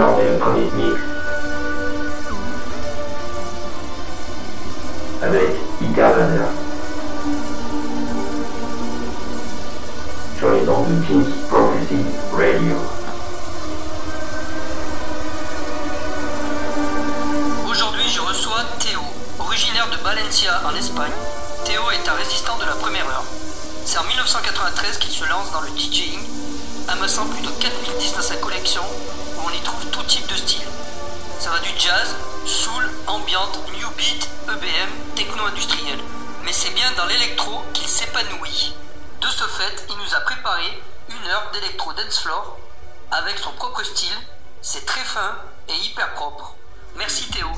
D'électronique mix. Avec. Sur les ondes de Prophecy Radio. Aujourd'hui, je reçois Théo, originaire de Valencia en Espagne. Théo est un résistant de la première heure. C'est en 1993 qu'il se lance dans le DJing, amassant plus de 4000 disques dans sa collection où on y trouve tout type de style. Ça va du jazz, soul, ambiante, new beat, EBM, techno-industriel. Mais c'est bien dans l'électro qu'il s'épanouit. De ce fait, il nous a préparé une heure d'électro dance floor avec son propre style. C'est très fin et hyper propre. Merci Théo.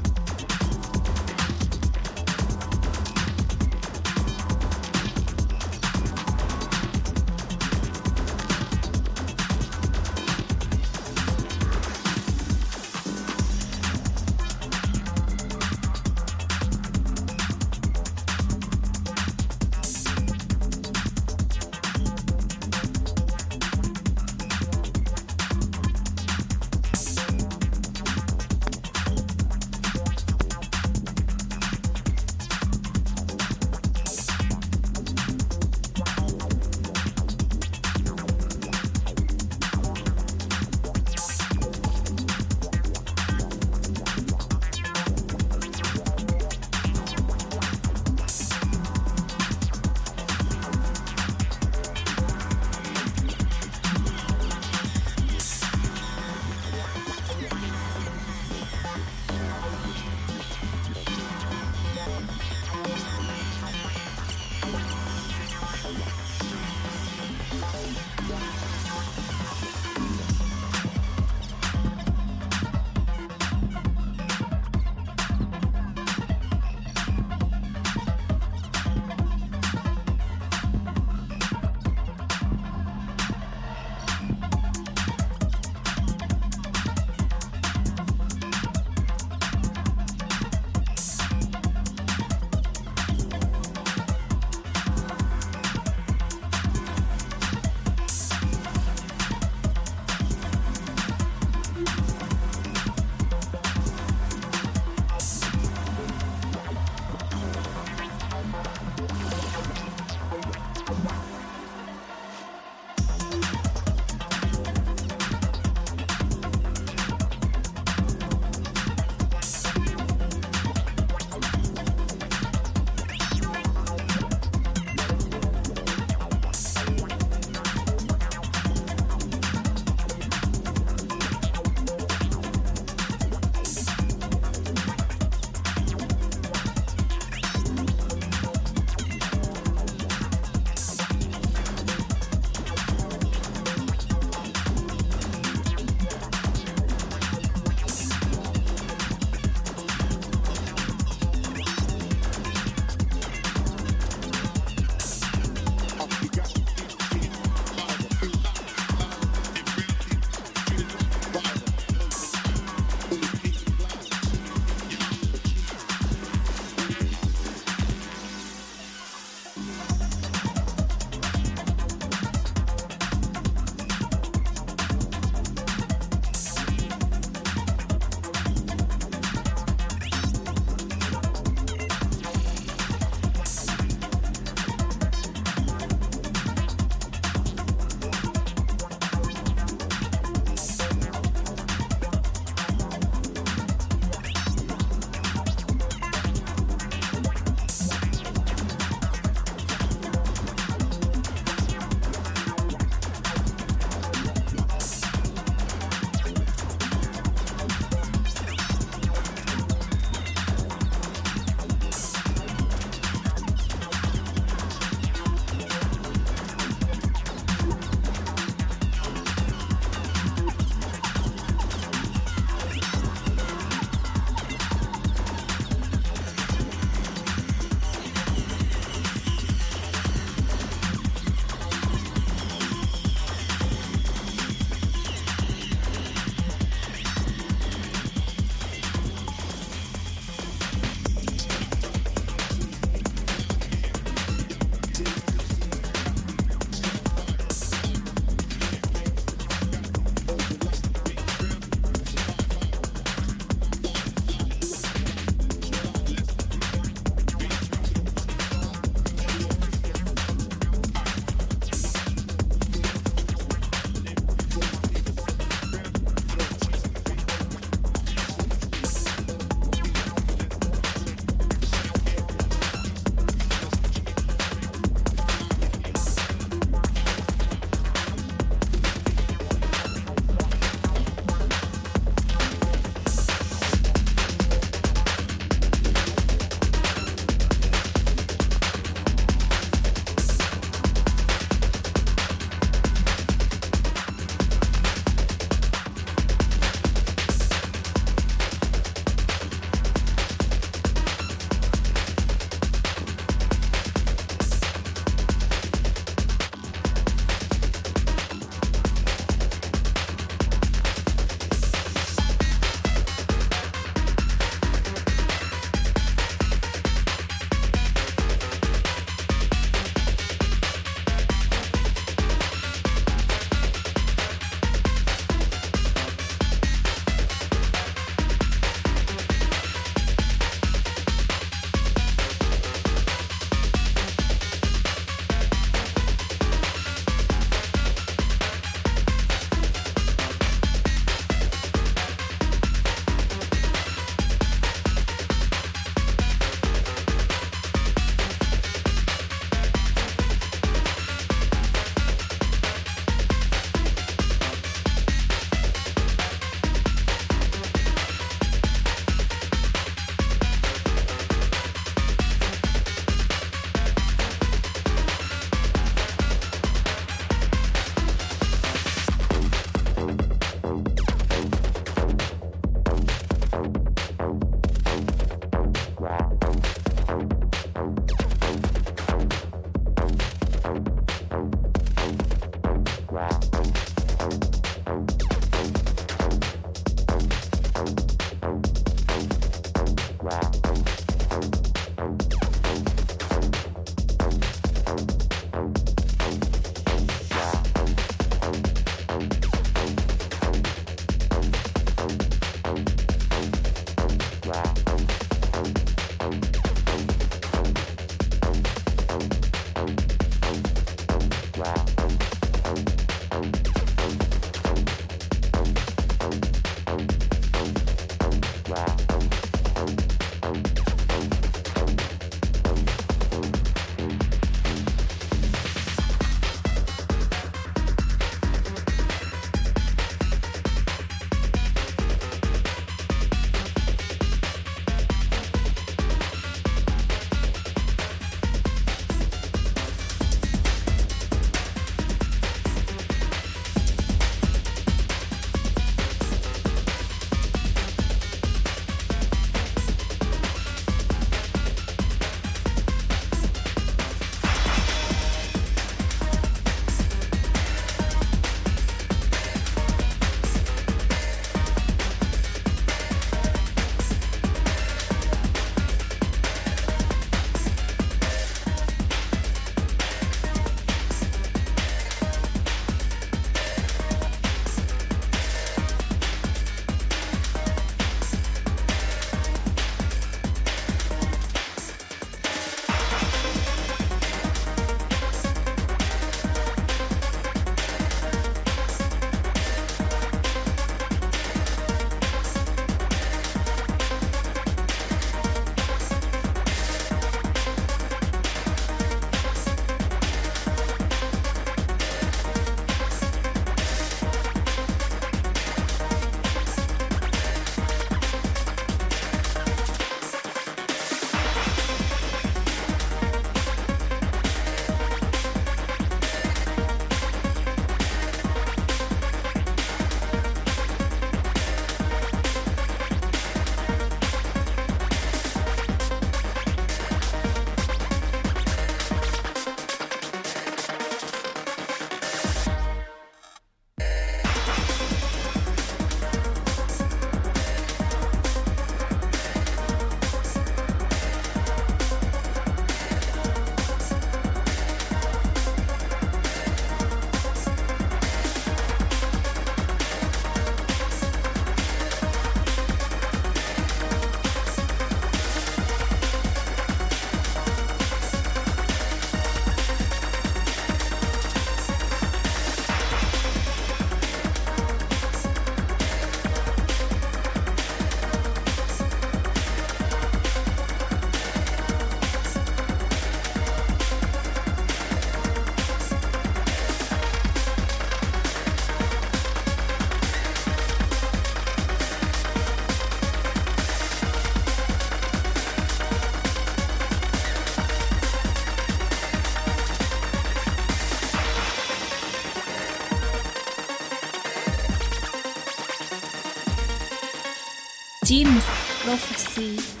Jim's Prophecy.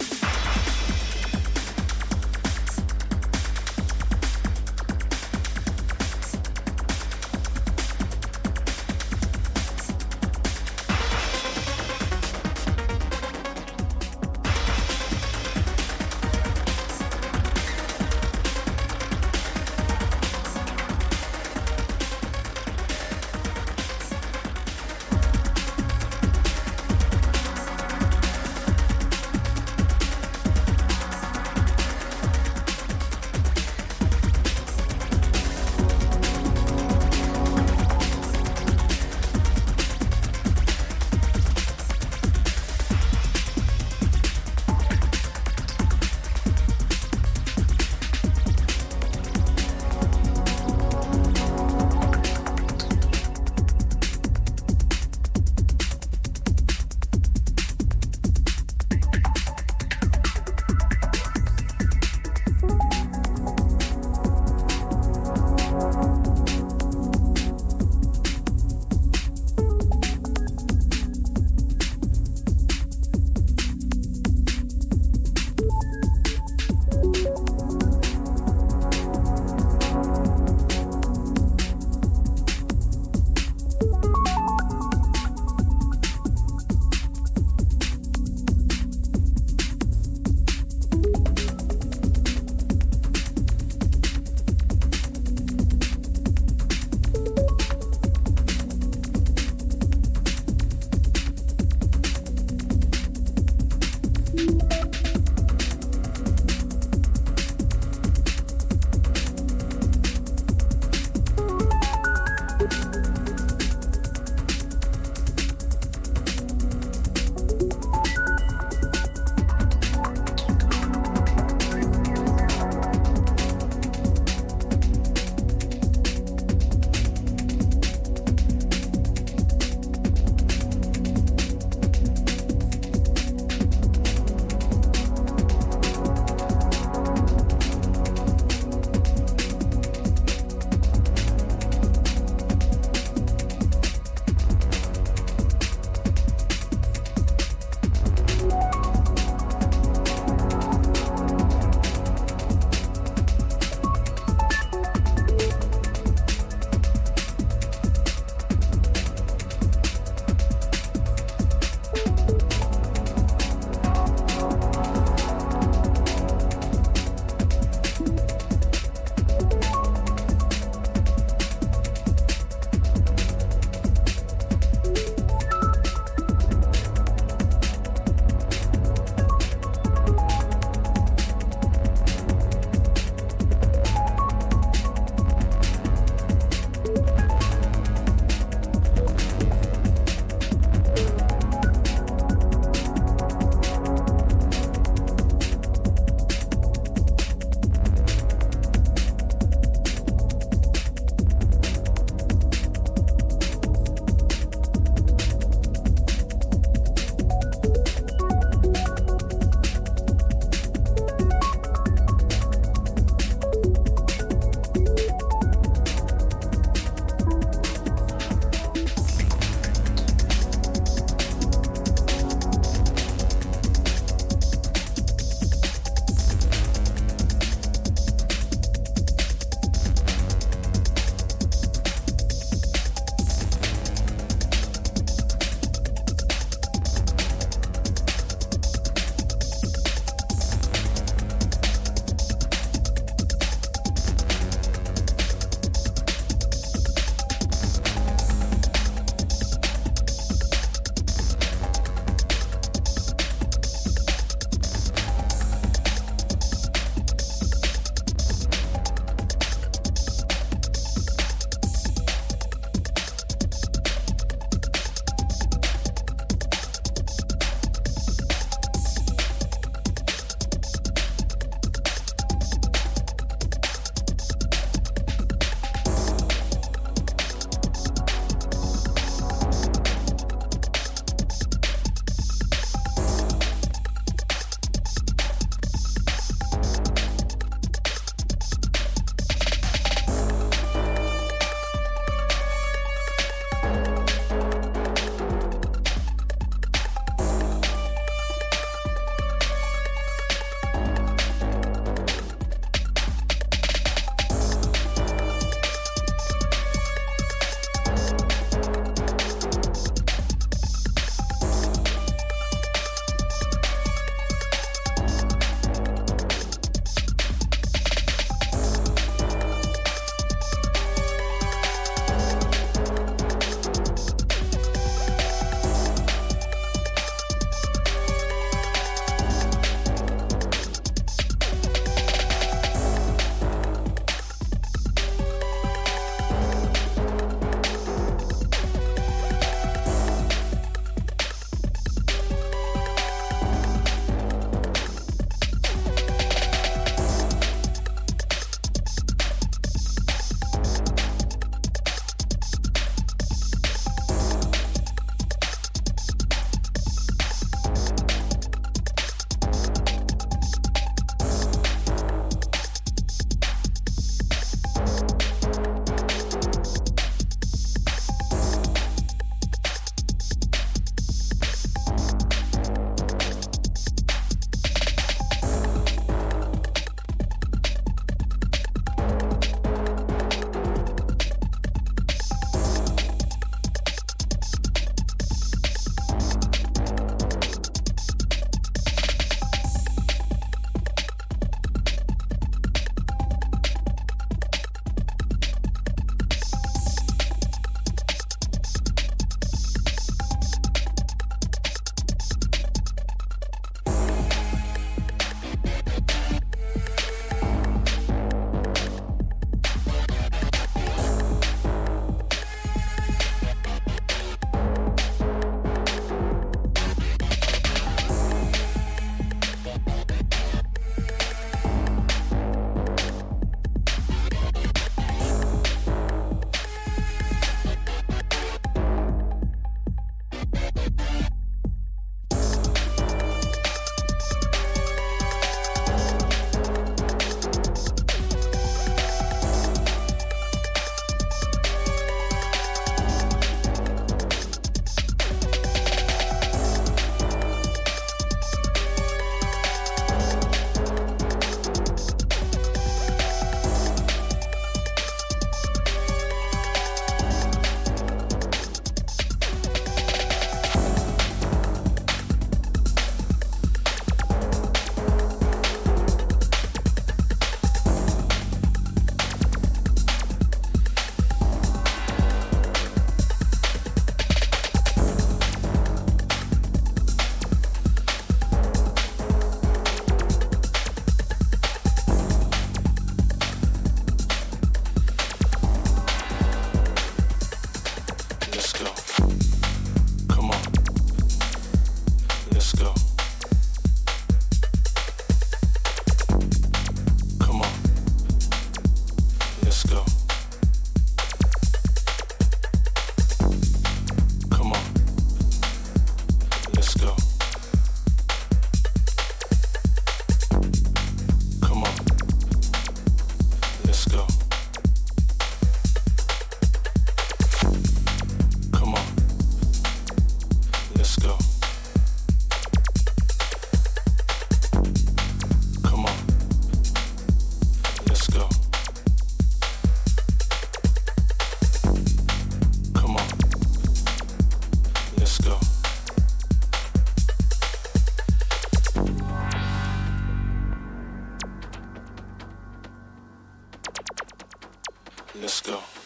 Let's go.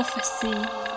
Prophecy.